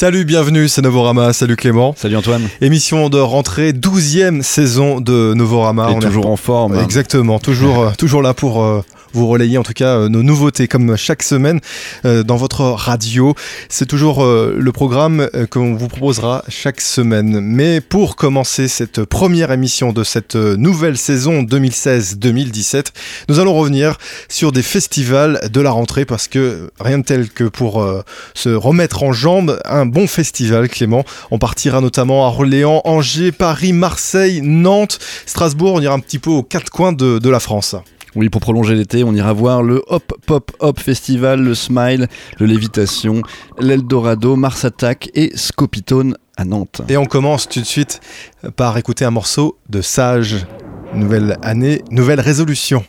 Salut, bienvenue, c'est Novorama. Salut Clément. Salut Antoine. Émission de rentrée, 12e saison de Novorama. Et On toujours en forme. Exactement, toujours, euh, toujours là pour euh, vous relayer en tout cas euh, nos nouveautés comme chaque semaine euh, dans votre radio. C'est toujours euh, le programme qu'on vous proposera chaque semaine. Mais pour commencer cette première émission de cette nouvelle saison 2016-2017, nous allons revenir sur des festivals de la rentrée parce que rien de tel que pour se remettre en jambes un bon festival, Clément. On partira notamment à Orléans, Angers, Paris, Marseille, Nantes, Strasbourg. On ira un petit peu aux quatre coins de la France. Oui, pour prolonger l'été, on ira voir le Hop Pop Hop Festival, le Smile, le Lévitation, l'Eldorado, Mars Attack et Scopitone à Nantes. Et on commence tout de suite par écouter un morceau de Sage. Nouvelle année, nouvelle résolution.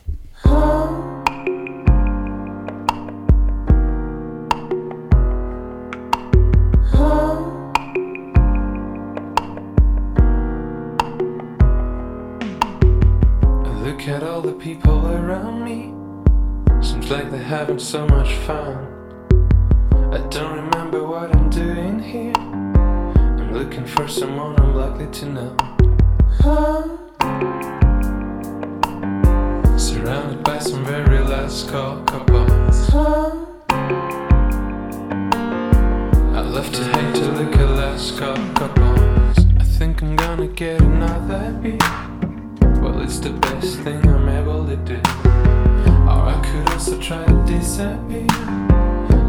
Having so much fun. I don't remember what I'm doing here. I'm looking for someone I'm likely to know. Huh? Surrounded by some very last call couples. Huh? I love to hate to look at last call couples. I think I'm gonna get another beat. It's the best thing I'm able to do. Or I could also try to disappear,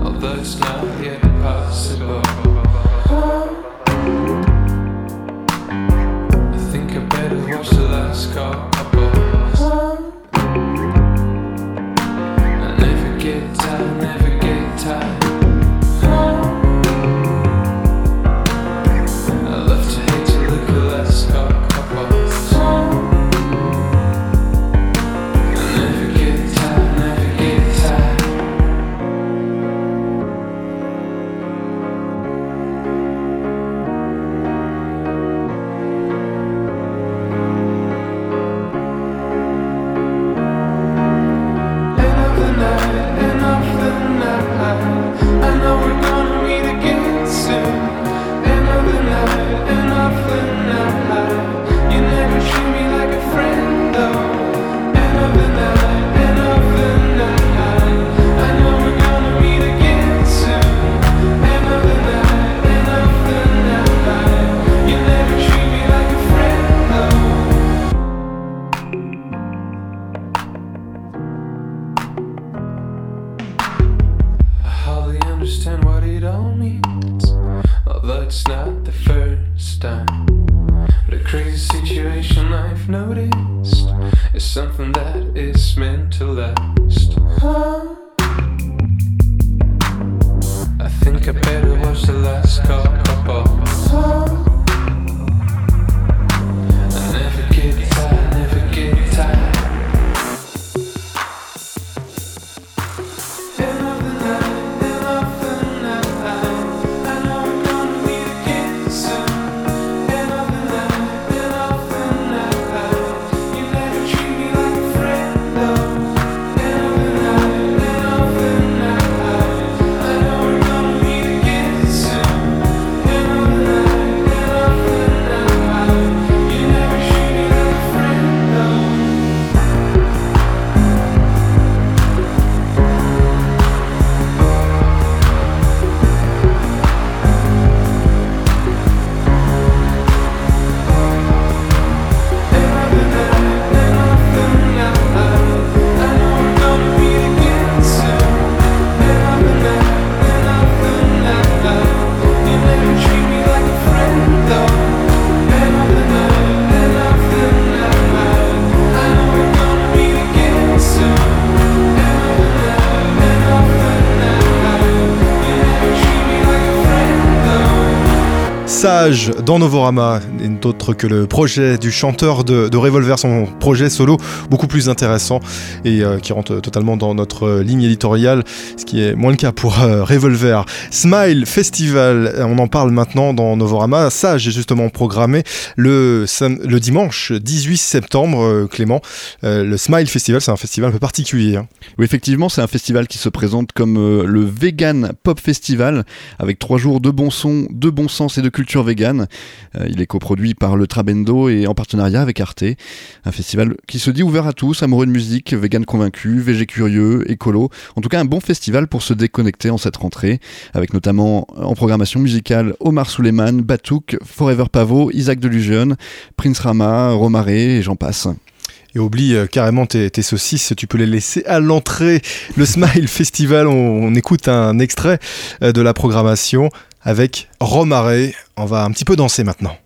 although it's not yet possible. Sage dans Novorama, d'autre que le projet du chanteur de, Revolver, son projet solo beaucoup plus intéressant et euh, qui rentre totalement dans notre ligne éditoriale, ce qui est moins le cas pour euh, Revolver. Smile Festival, on en parle maintenant dans Novorama. Sage est justement programmé le, le dimanche 18 septembre, euh, Clément. le Smile Festival, c'est un festival un peu particulier. Hein. Oui, effectivement, c'est un festival qui se présente comme le Vegan Pop Festival avec trois jours de bon son, de bon sens et de culture vegan. Euh, il est coproduit par le Trabendo et en partenariat avec Arte. Un festival qui se dit ouvert à tous, amoureux de musique, vegan convaincu, végé curieux, écolo. En tout cas, un bon festival pour se déconnecter en cette rentrée, avec notamment en programmation musicale Omar Suleiman, Batouk, Forever Pavo, Isaac Delusion, Prince Rama, Romaré et j'en passe et oublie euh, carrément tes, saucisses, tu peux les laisser à l'entrée. Le Smile Festival, on, écoute un extrait euh, de la programmation avec Romaré. On va un petit peu danser maintenant.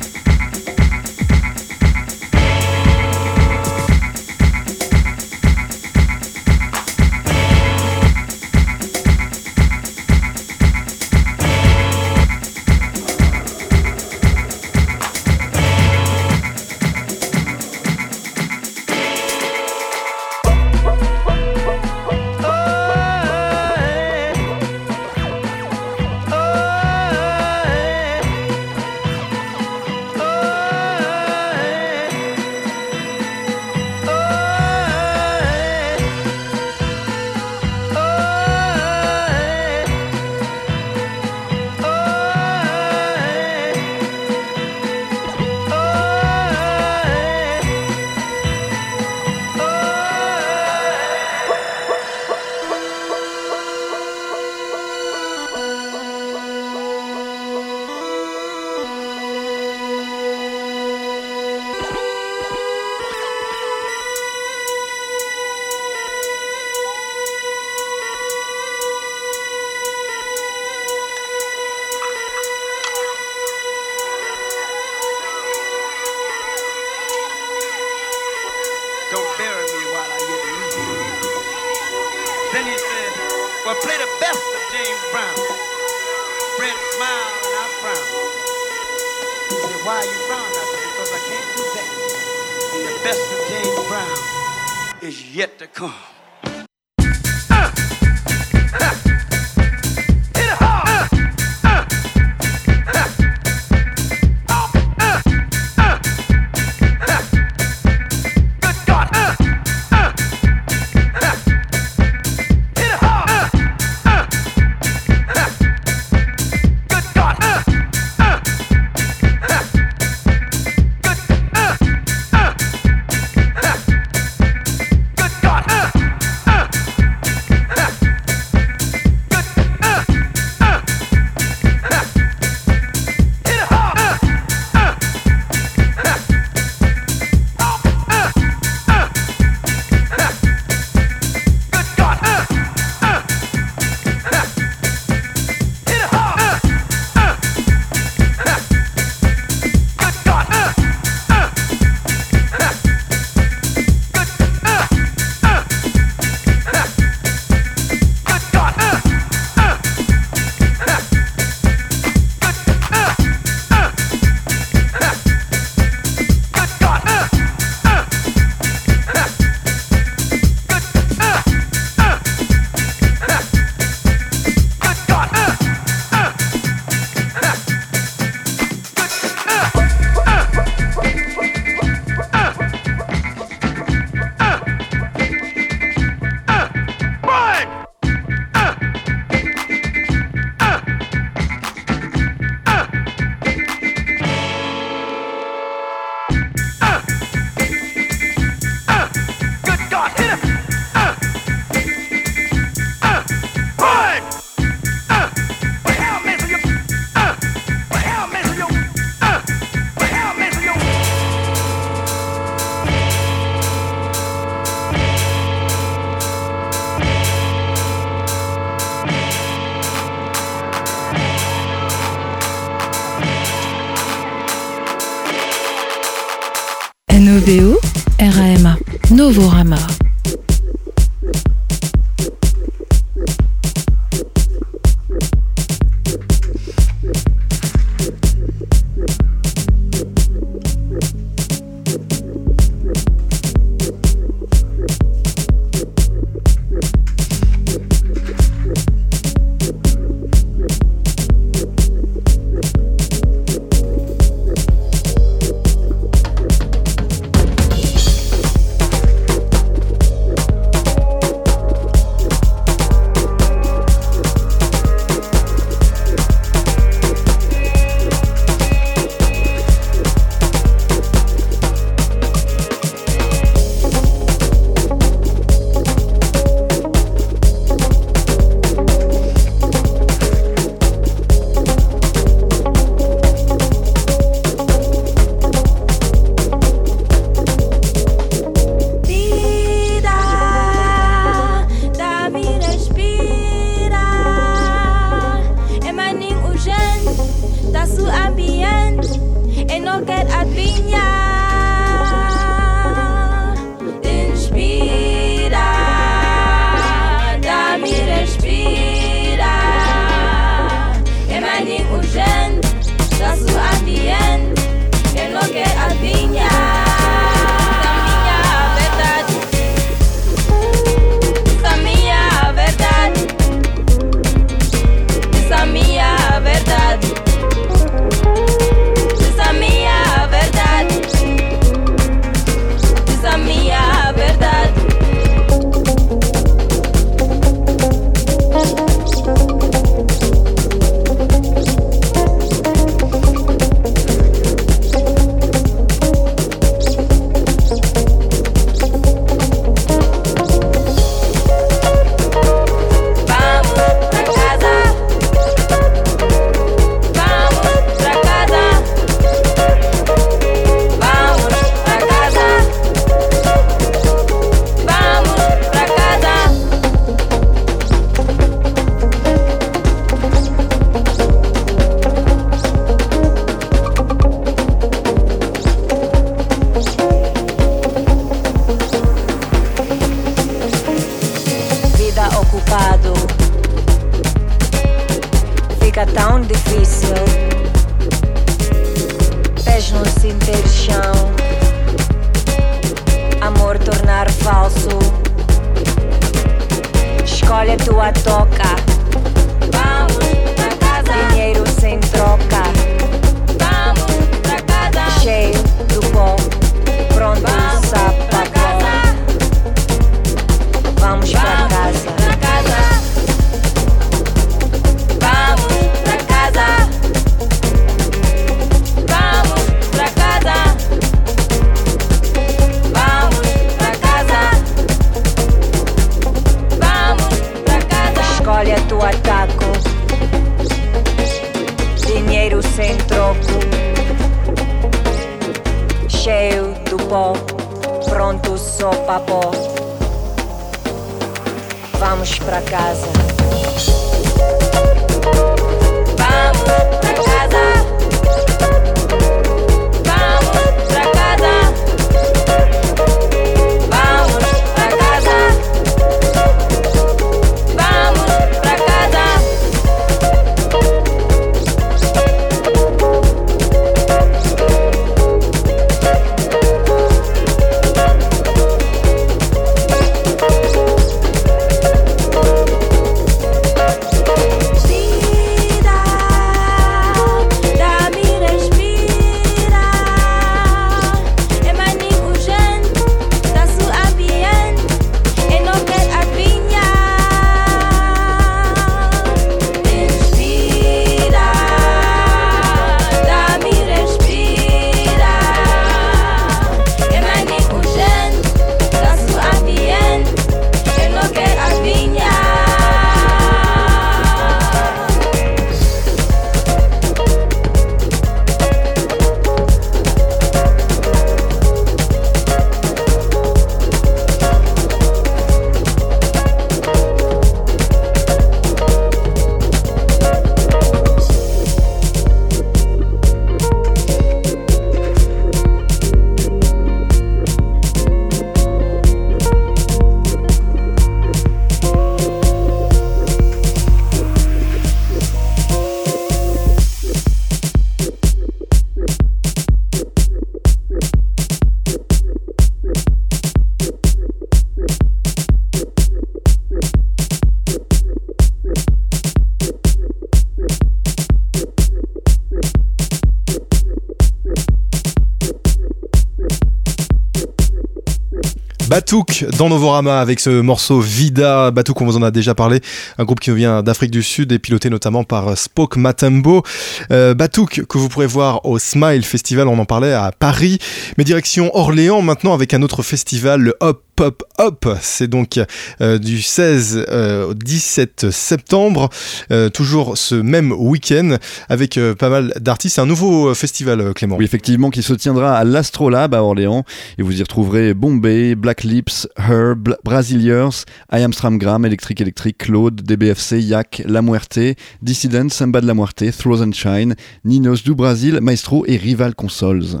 Dans Novorama avec ce morceau Vida. Batouk, on vous en a déjà parlé, un groupe qui vient d'Afrique du Sud et piloté notamment par Spoke Matambo. Euh, Batouk que vous pourrez voir au Smile Festival, on en parlait à Paris, mais direction Orléans maintenant avec un autre festival, le Hop Pop Hop. C'est donc euh, du 16 euh, au 17 septembre, euh, toujours ce même week-end avec pas mal d'artistes. Un nouveau festival, Clément. Oui, effectivement, qui se tiendra à l'Astrolabe à Orléans. Et vous y retrouverez Bombay, Black Lips, Herb, Brasiliers, I Am Stramgram, Electric Electric, Claude, DBFC, Yak, La Muerte, Dissident, Samba de la Muerte, Throws and Shine, Ninos du Brasil, Maestro et Rival Consoles.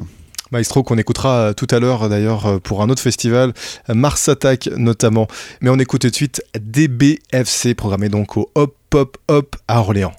Maestro qu'on écoutera euh, tout à l'heure euh, d'ailleurs euh, pour un autre festival, Mars Attack notamment. Mais on écoute tout de suite DBFC programmé donc au Hop Pop Hop à Orléans.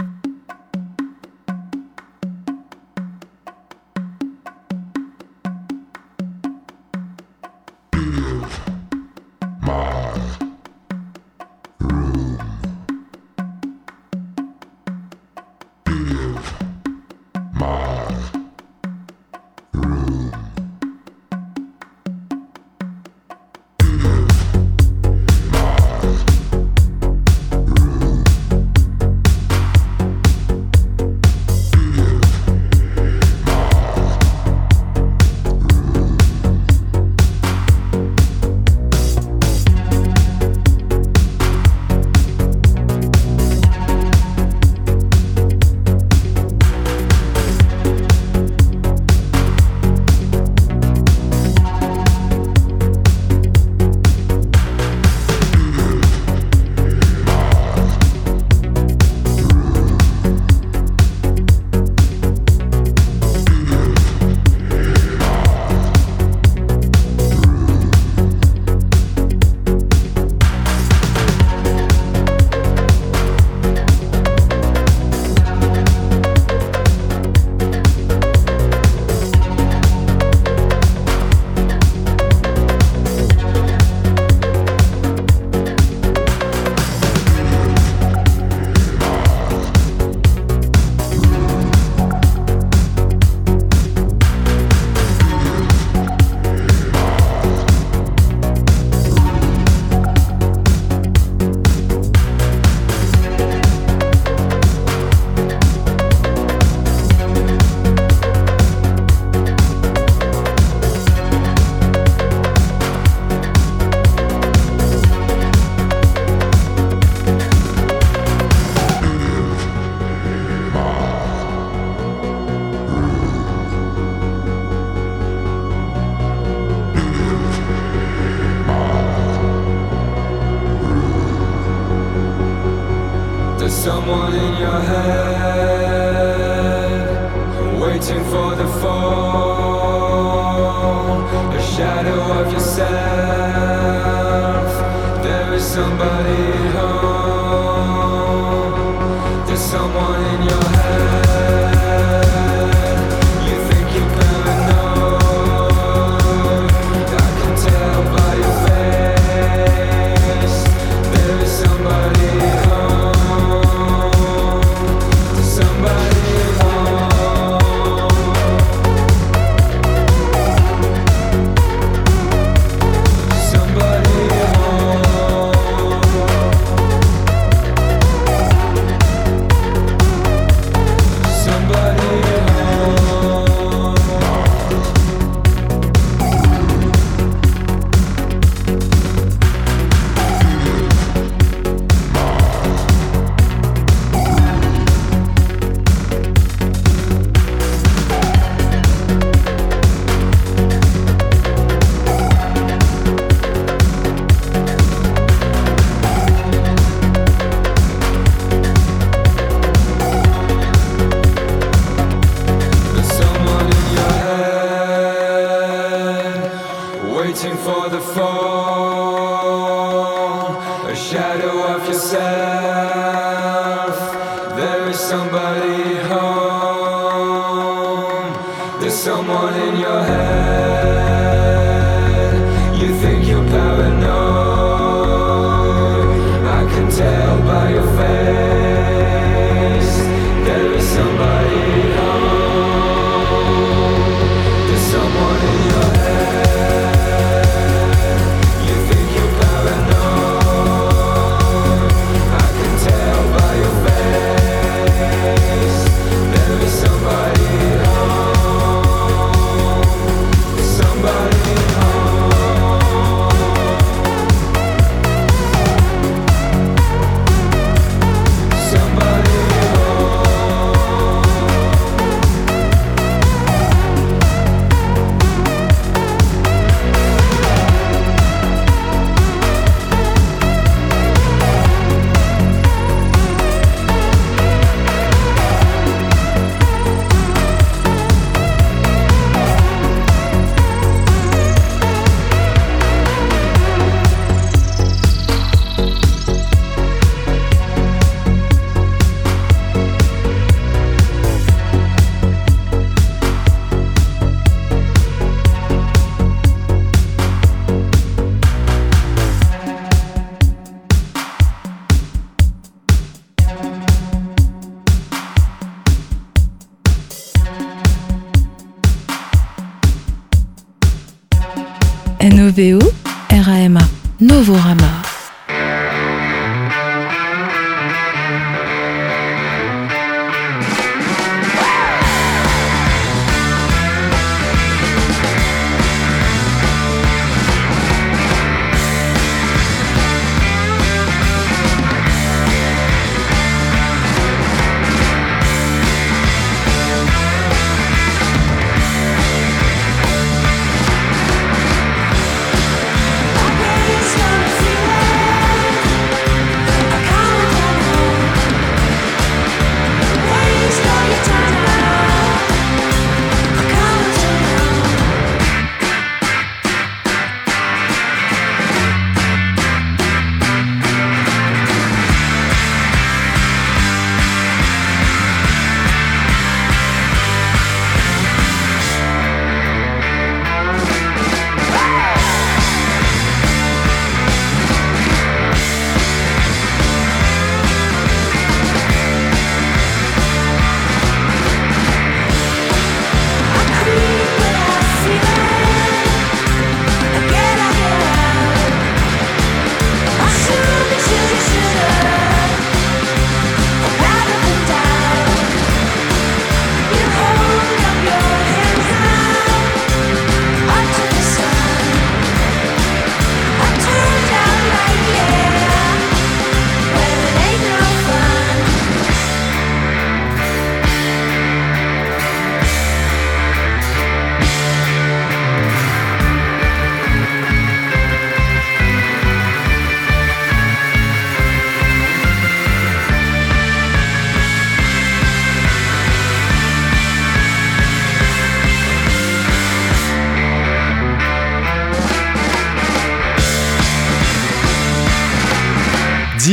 Novorama.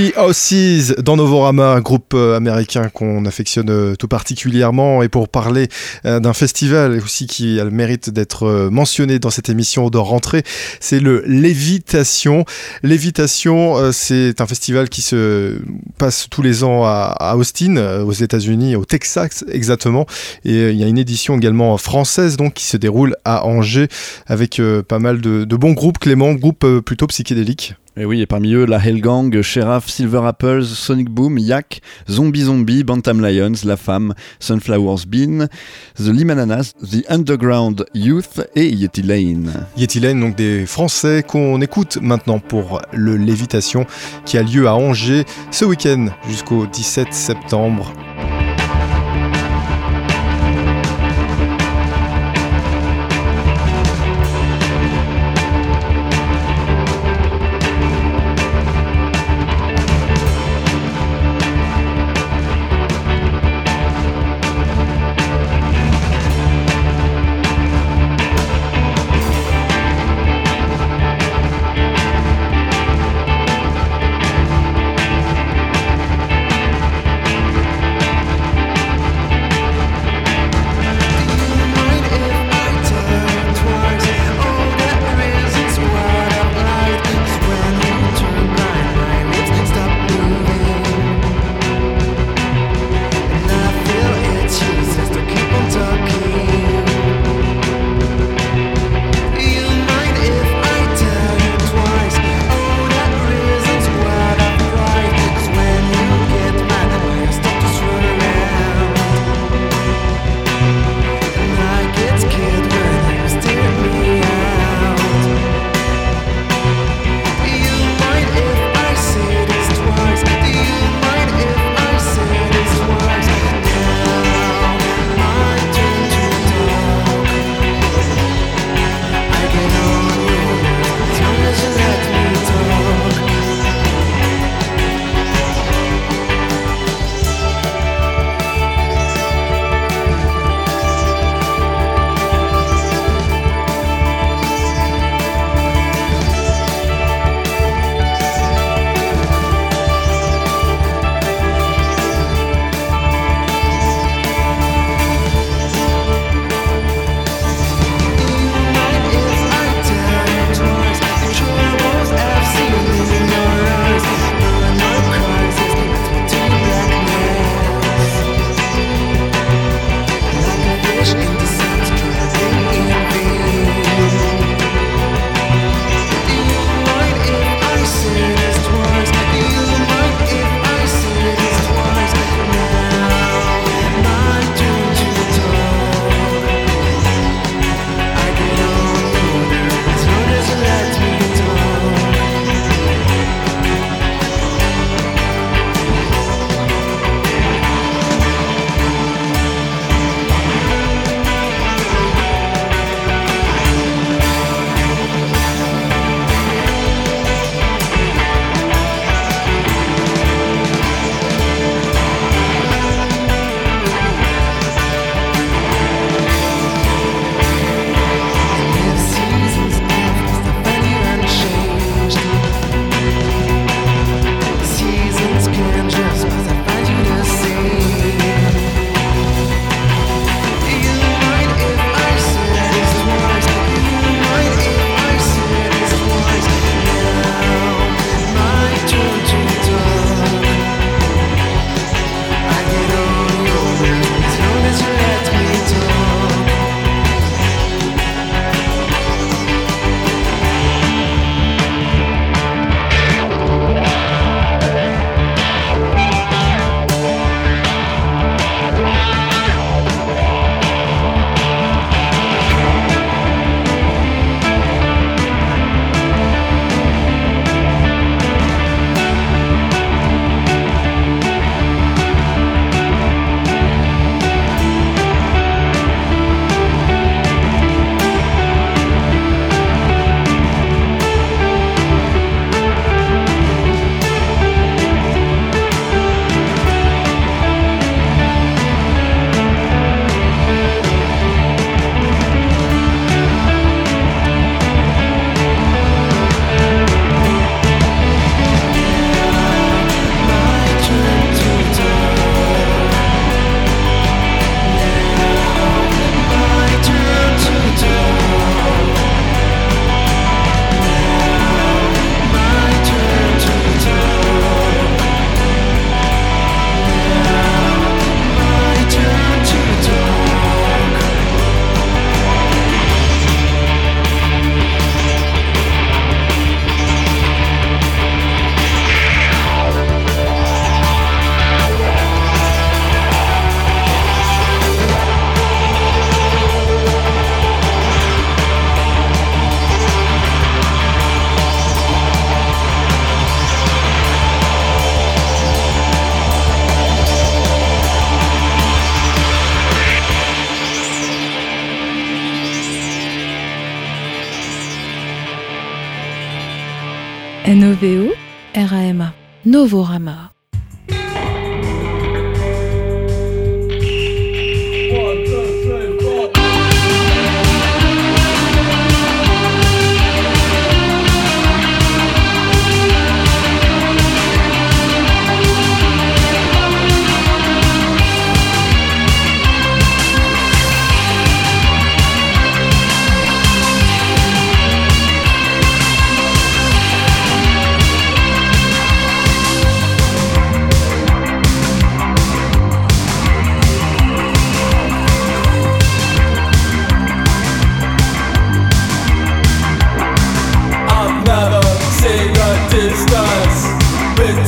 The Aussies dans Novorama, un groupe euh, américain qu'on affectionne euh, tout particulièrement. Et pour parler euh, d'un festival aussi qui a le mérite d'être mentionné dans cette émission de rentrée, c'est le Lévitation. Lévitation, c'est un festival qui se passe tous les ans à Austin, aux États-Unis, au Texas exactement. Et il y a une édition également française donc qui se déroule à Angers avec pas mal de, de bons groupes. Clément, groupe plutôt psychédélique. Et oui, et parmi eux, la Hellgang, Sheriff, Silver Apples, Sonic Boom, Yak, Zombie Zombie, Bantam Lions, La Femme, Sunflowers Bean, The Limananas, The Underground Youth et Yeti Lane. Yeti Lane, donc des Français qu'on écoute maintenant pour le Lévitation qui a lieu à Angers ce week-end jusqu'au 17 septembre.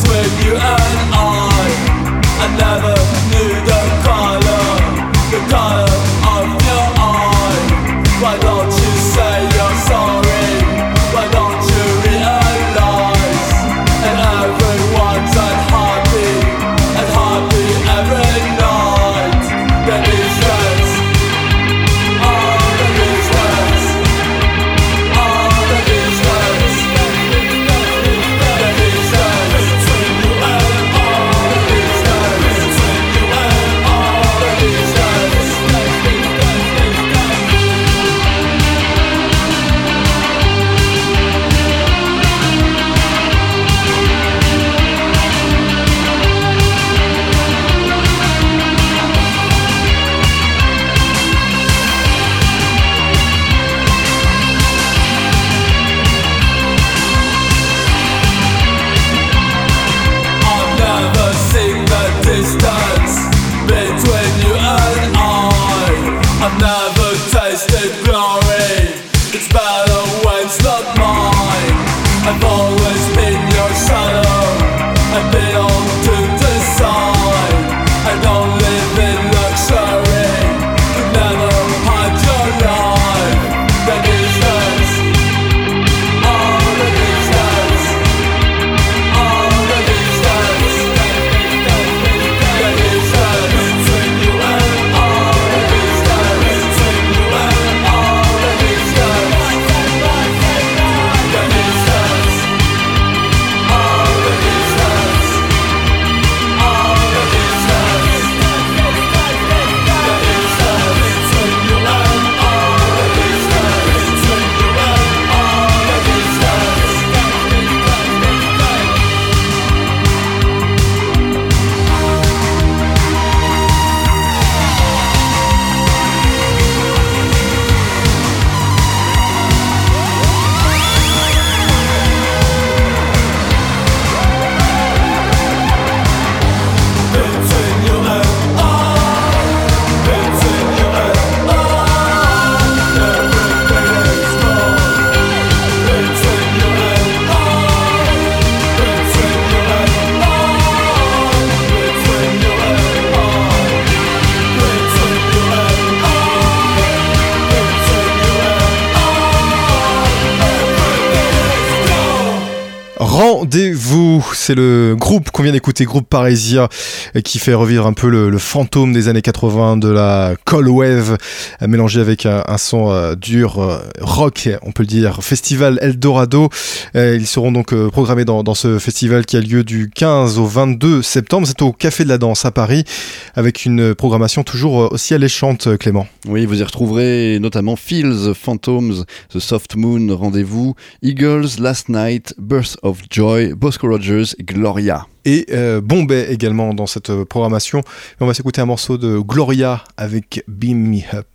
Between you and I. I never c'est le groupe qu'on vient d'écouter, groupe Parésia, qui fait revivre un peu le, fantôme des années 80 de la Cold Wave, euh, mélangé avec un, son euh, dur euh, rock, on peut le dire. Festival Eldorado, ils seront donc programmés dans, dans ce festival qui a lieu du 15 au 22 septembre. C'est au Café de la Danse à Paris, avec une programmation toujours aussi alléchante, Clément. Oui, vous y retrouverez notamment Fields, Phantoms, The Soft Moon, Rendez-vous, Eagles, Last Night, Birth of Joy, Bosco Rogers Gloria. et euh, Bombay également dans cette euh, programmation. On va s'écouter un morceau de Gloria avec Beam Me Up.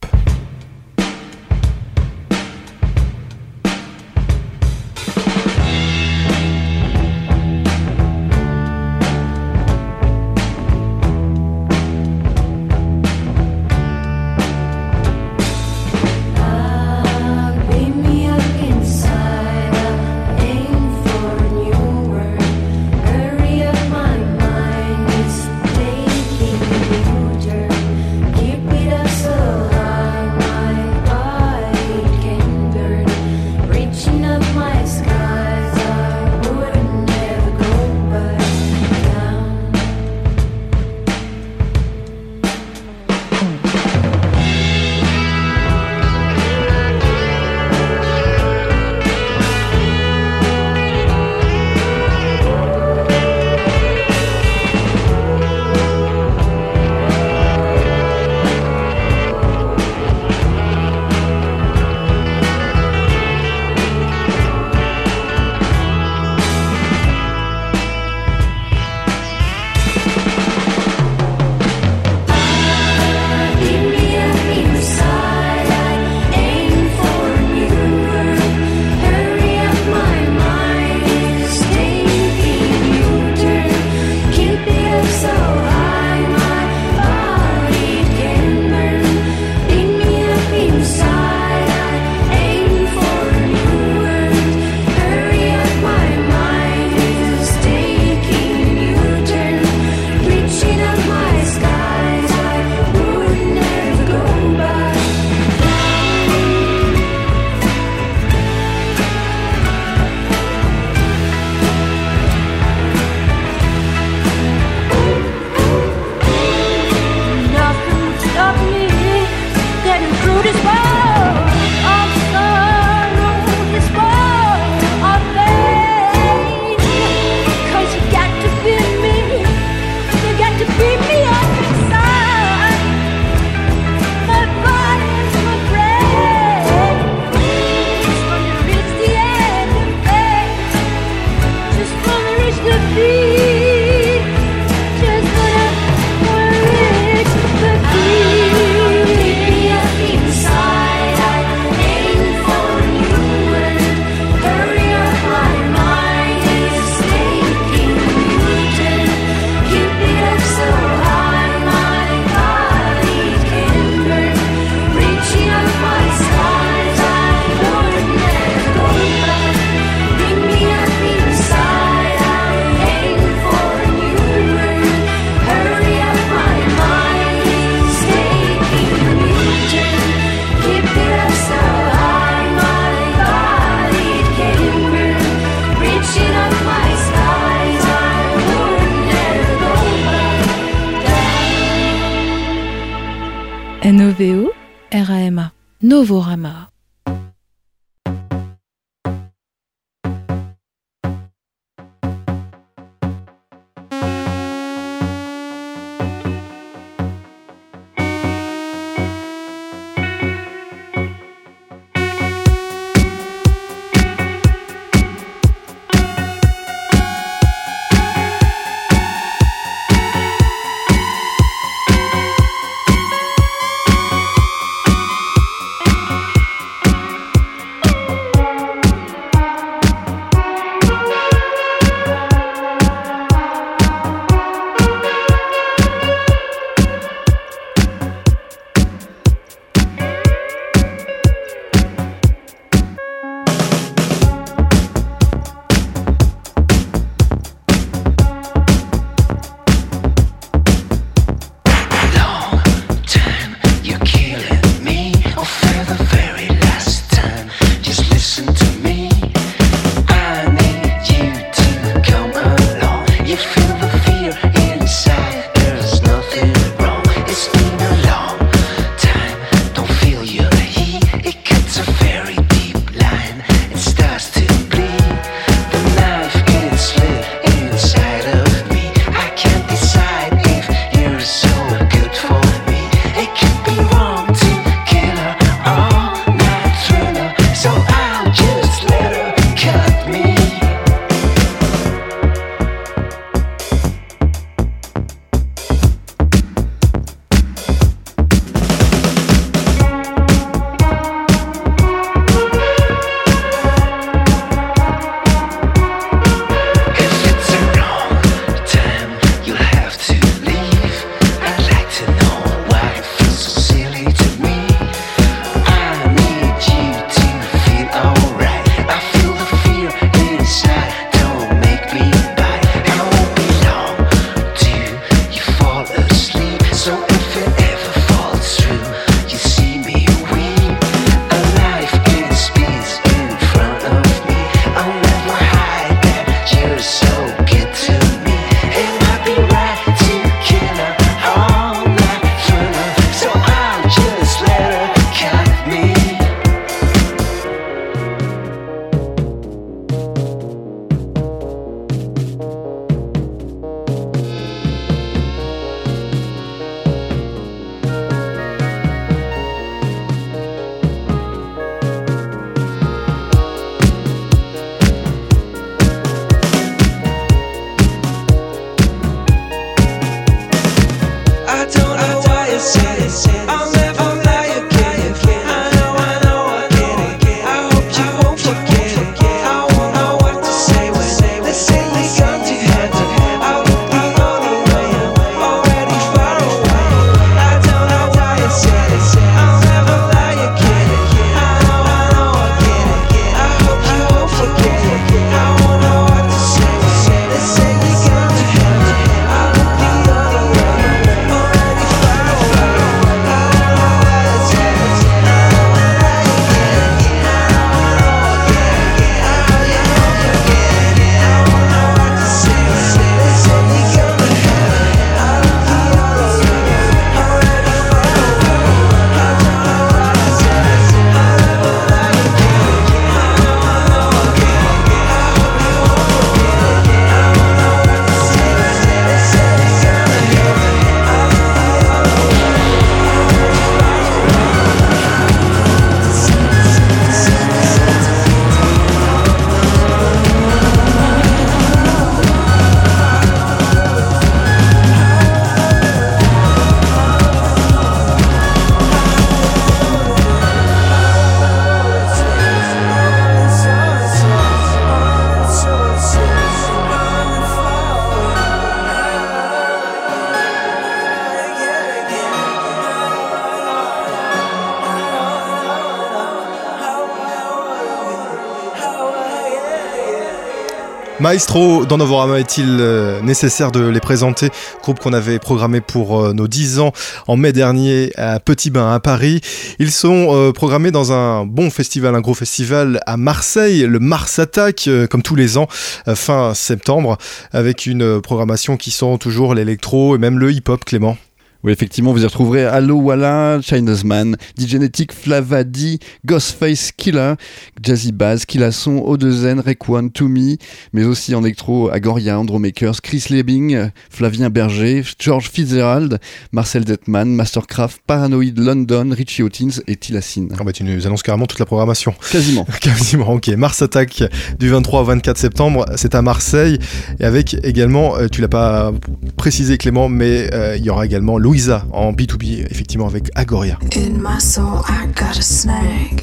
Maestro, dans Novorama est-il euh, nécessaire de les présenter? Groupe qu'on avait programmé pour euh, nos 10 ans en mai dernier à Petit Bain à Paris. Ils sont euh, programmés dans un bon festival, un gros festival à Marseille, le Mars Attack, comme tous les ans, fin septembre, avec une programmation qui sent toujours l'électro et même le hip-hop, Clément. Oui, effectivement, vous y retrouverez Allo Walla, China's Man, D-Genetic, Flavadi, Ghostface Killer, Jazzy Bass, Killasson, O2N, Rekwan, Toomey, mais aussi en électro Agoria, Andromakers, Chris Lebing, Flavien Berger, George Fitzgerald, Marcel Detman, Mastercraft, Paranoid London, Richie Hawtins et Tilassine. Ah bah, tu nous annonces carrément toute la programmation. Quasiment. Quasiment, ok. Mars Attack du 23 au 24 septembre, c'est à Marseille. Et avec également, euh, tu l'as pas précisé Clément, mais euh, il y aura également Louisa en B2B, effectivement avec Agoria. In my soul, I got a snag.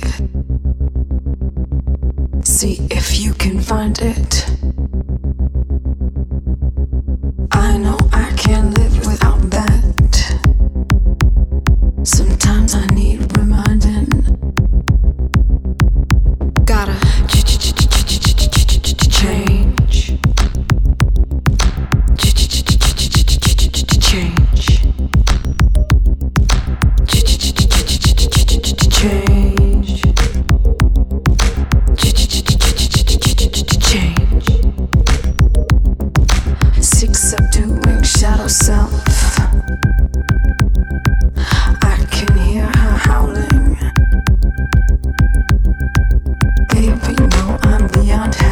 See if you can find it. know I'm beyond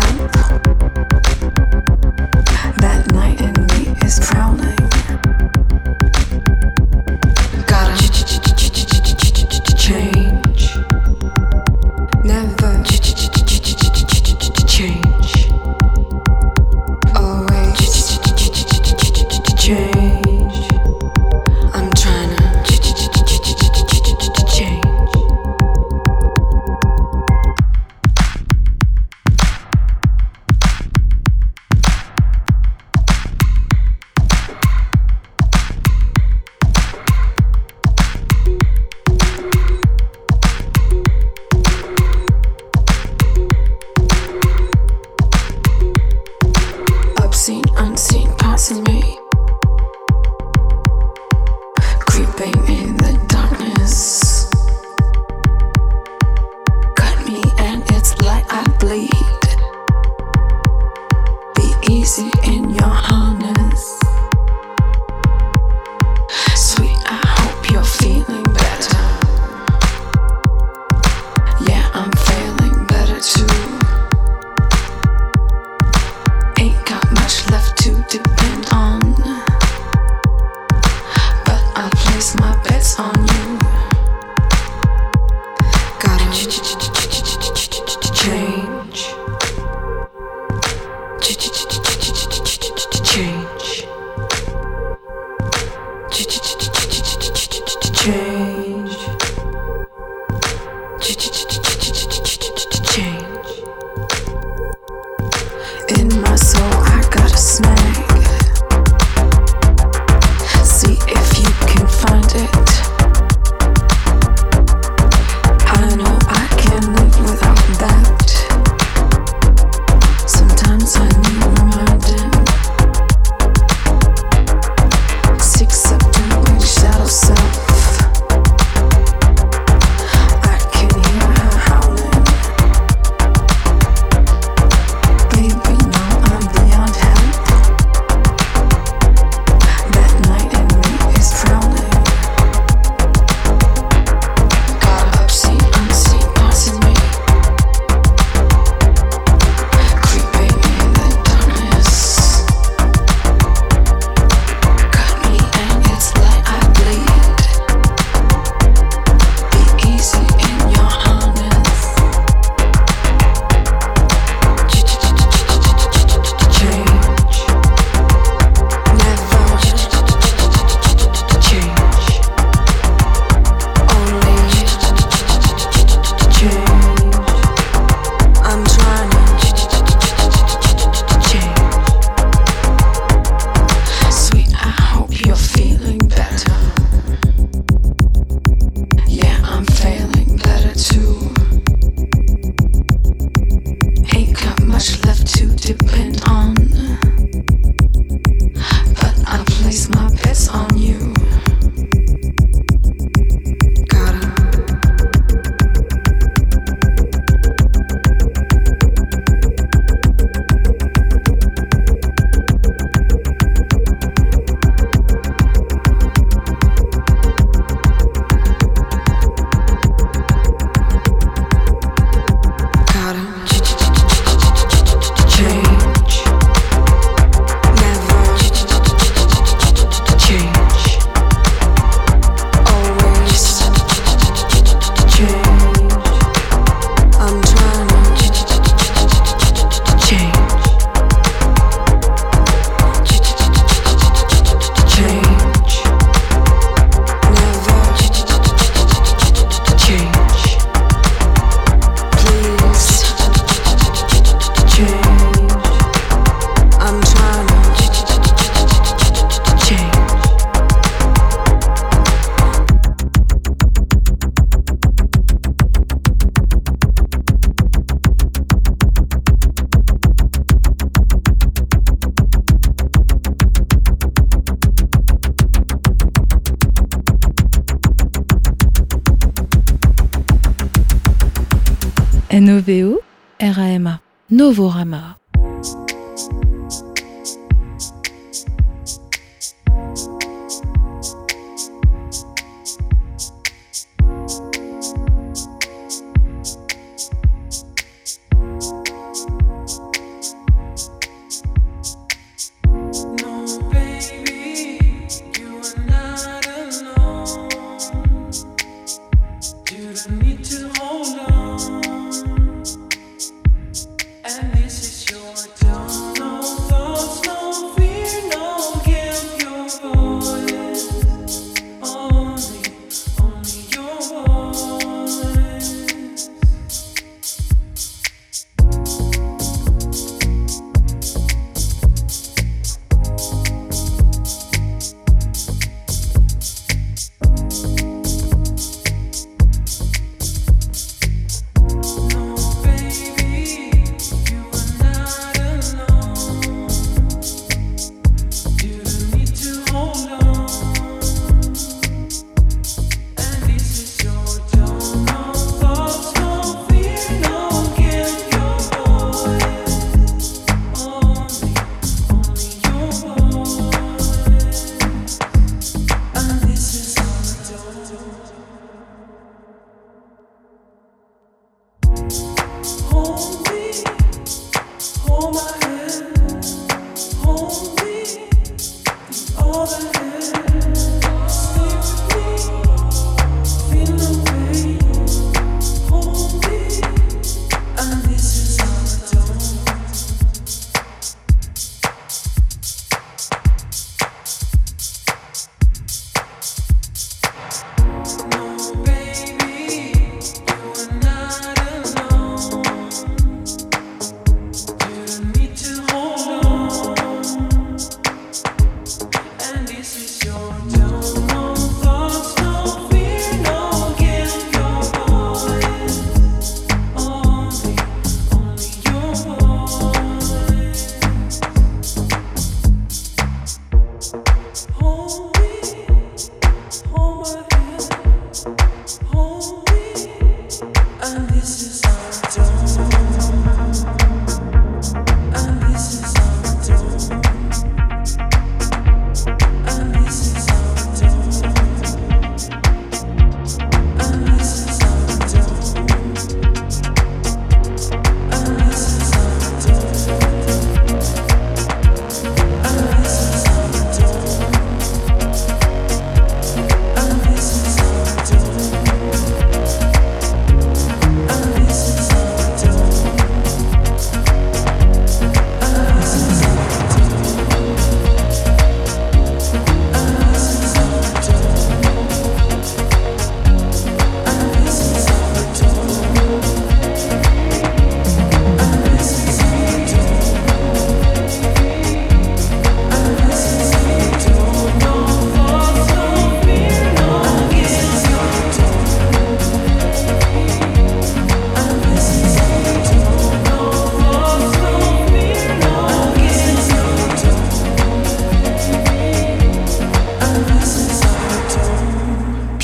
Novorama.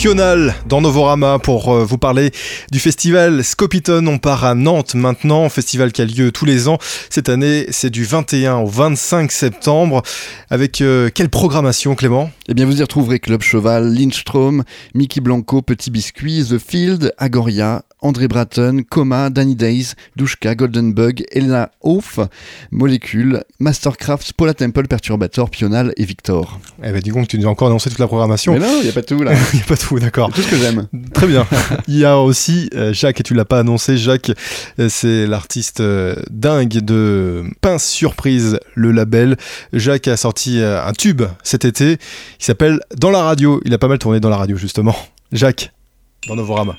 Dans Novorama pour euh, vous parler du festival Scopiton. On part à Nantes maintenant, festival qui a lieu tous les ans. Cette année, c'est du 21 au 25 septembre. Avec euh, quelle programmation, Clément? Eh bien, vous y retrouverez Club Cheval, Lindstrom, Mickey Blanco, Petit Biscuit, The Field, Agoria, André Bratton, Coma, Danny Days, Douchka, Golden Bug, Elena Hoff, Molécule, Mastercraft, Paula Temple, Perturbator, Pional et Victor. Eh ben, dis donc, tu nous as encore annoncé toute la programmation. Mais non, il n'y a pas tout là. Il n'y a pas tout, d'accord. tout ce que j'aime. Très bien. Il y a aussi euh, Jacques, et tu l'as pas annoncé, Jacques, euh, c'est l'artiste euh, dingue de Pince Surprise, le label. Jacques a sorti euh, un tube cet été, il s'appelle Dans la radio. Il a pas mal tourné dans la radio, justement. Jacques, dans Novorama.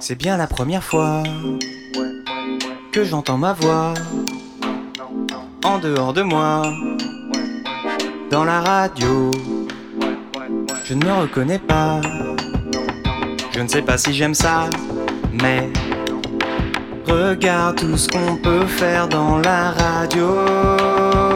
C'est bien la première fois que j'entends ma voix en dehors de moi, dans la radio. Je ne me reconnais pas, je ne sais pas si j'aime ça, mais regarde tout ce qu'on peut faire dans la radio.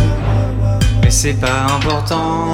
C'est pas important.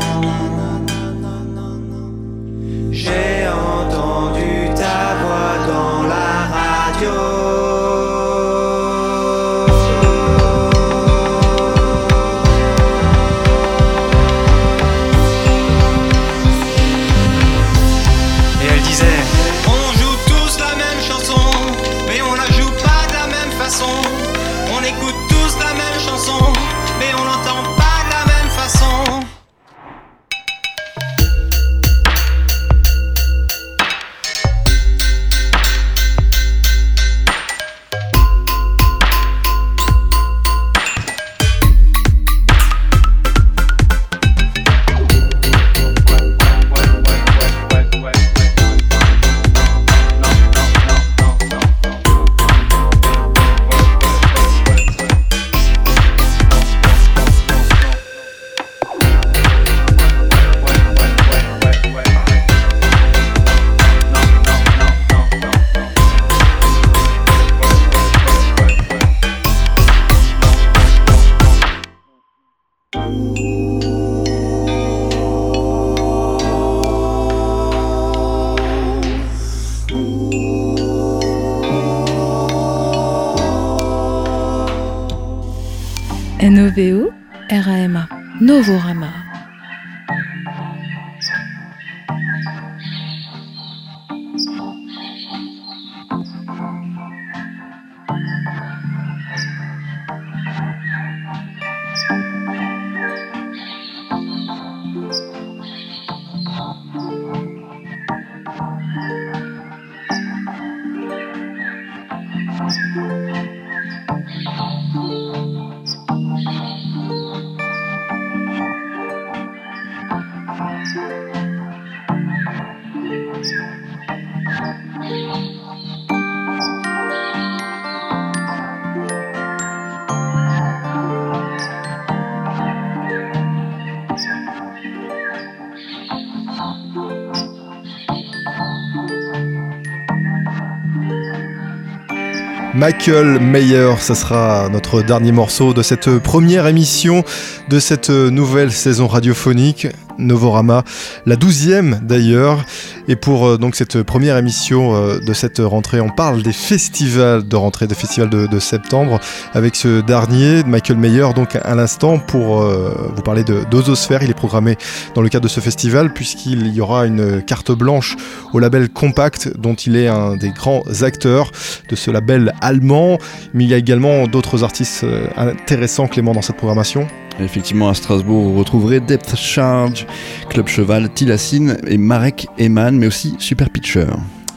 Michael Mayer, ce sera notre dernier morceau de cette première émission de cette nouvelle saison radiophonique Novorama, la douzième d'ailleurs. Et pour euh, donc cette première émission euh, de cette rentrée, on parle des festivals de rentrée, des festivals de, septembre, avec ce dernier, Michael Mayer, donc à l'instant, pour euh, vous parler de d'Ozosphère. Il est programmé dans le cadre de ce festival, puisqu'il y aura une carte blanche au label Compact, dont il est un des grands acteurs de ce label allemand. Mais il y a également d'autres artistes intéressants, Clément, dans cette programmation. Effectivement, à Strasbourg, vous retrouverez Depth Charge, Club Cheval, Tilassine et Marek Eman, mais aussi Super Pitcher.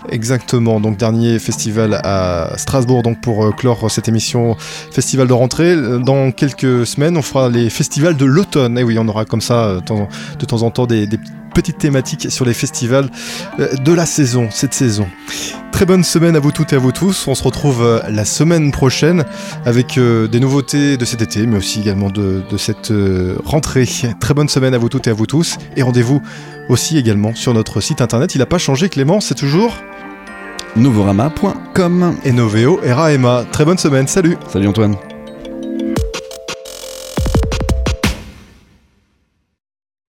Exactement, donc dernier festival à Strasbourg donc pour euh, clore cette émission festival de rentrée. Dans quelques semaines, on fera les festivals de l'automne. Et oui, on aura comme ça euh, de temps en temps des, des thématiques sur les festivals euh, de la saison, cette saison. Très bonne semaine à vous toutes et à vous tous. On se retrouve euh, la semaine prochaine avec euh, des nouveautés de cet été, mais aussi également de, de cette rentrée. Très bonne semaine à vous toutes et à vous tous. Et rendez-vous aussi également sur notre site internet. Il n'a pas changé, Clément, c'est toujours Novorama.com. Et Raema. Très bonne semaine, salut Salut Antoine.